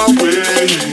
my way.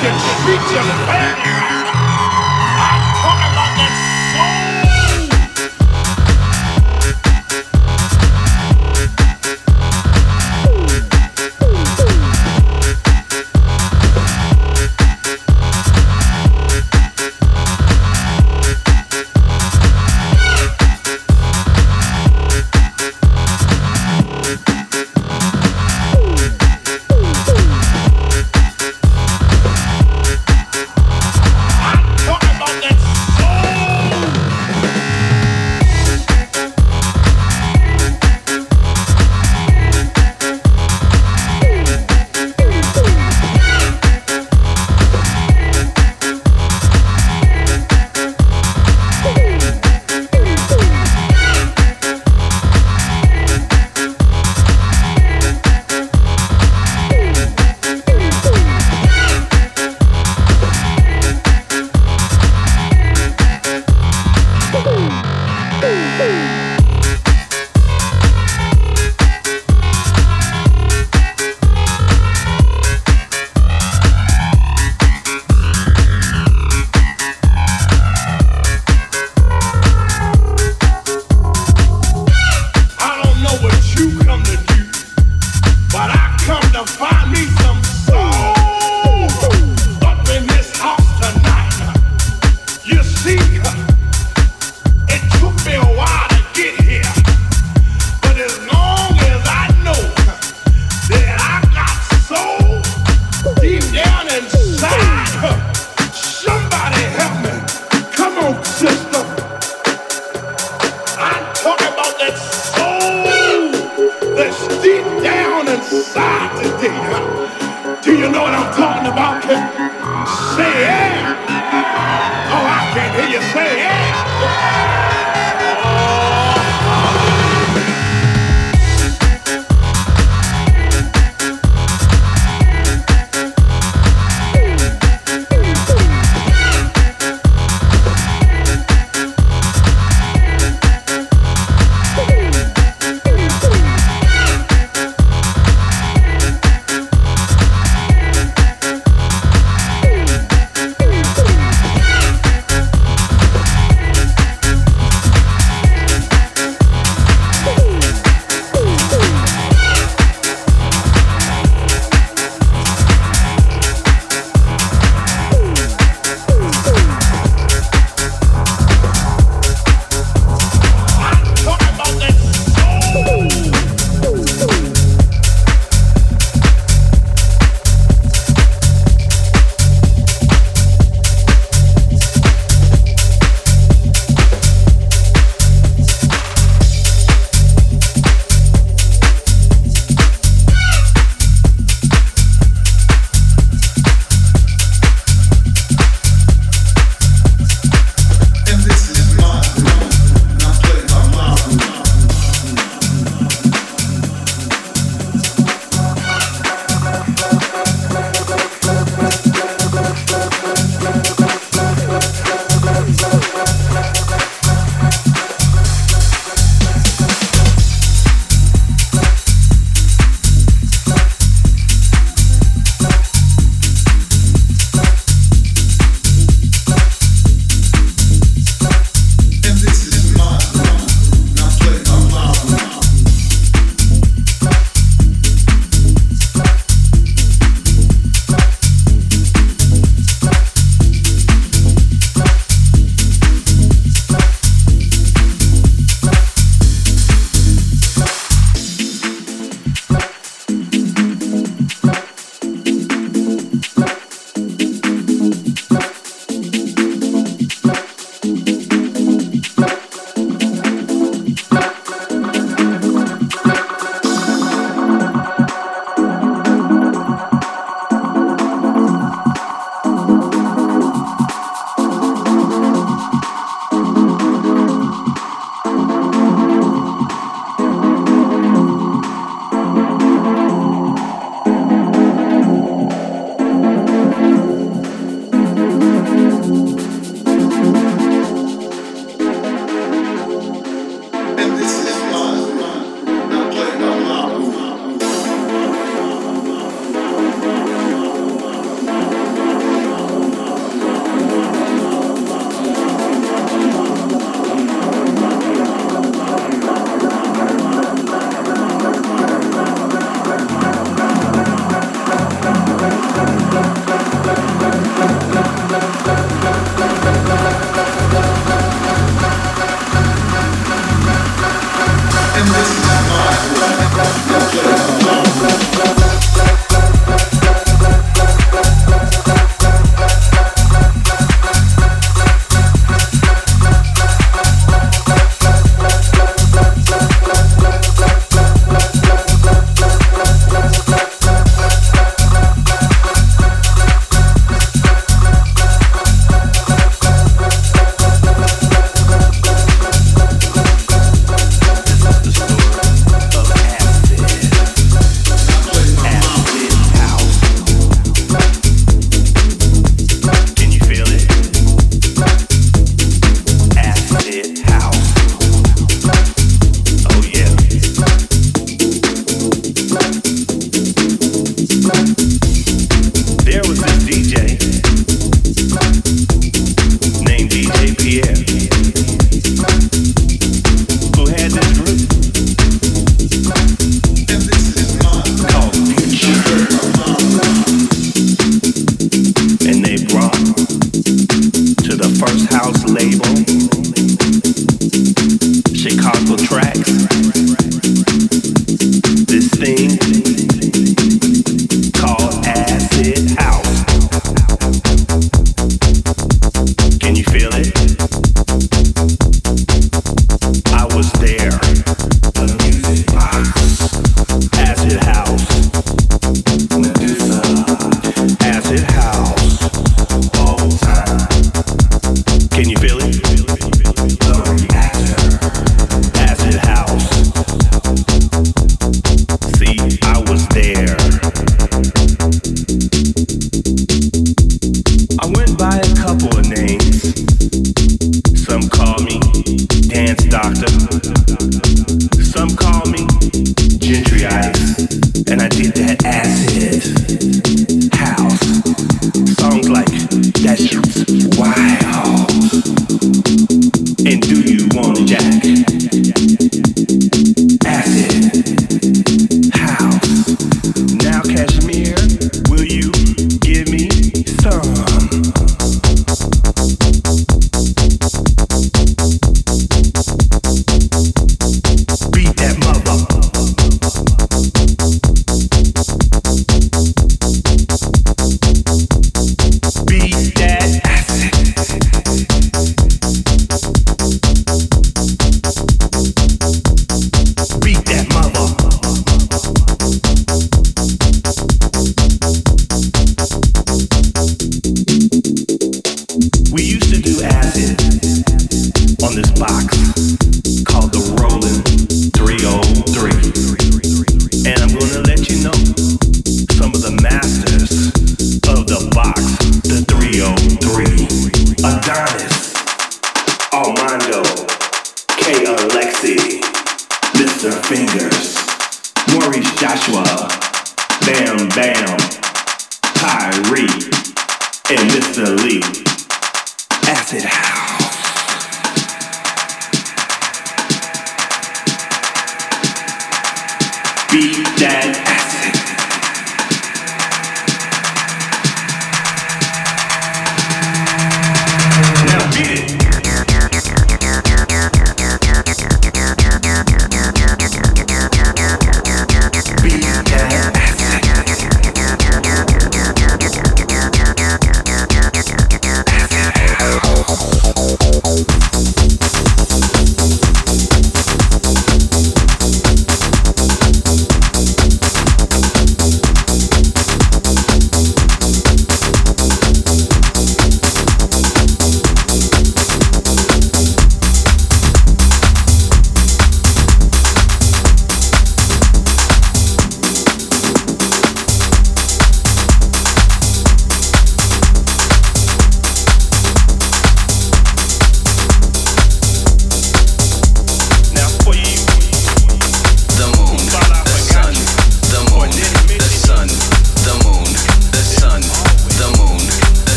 Say yeah. Oh, I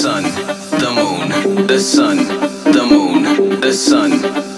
sun, the moon, the sun, the moon, the sun.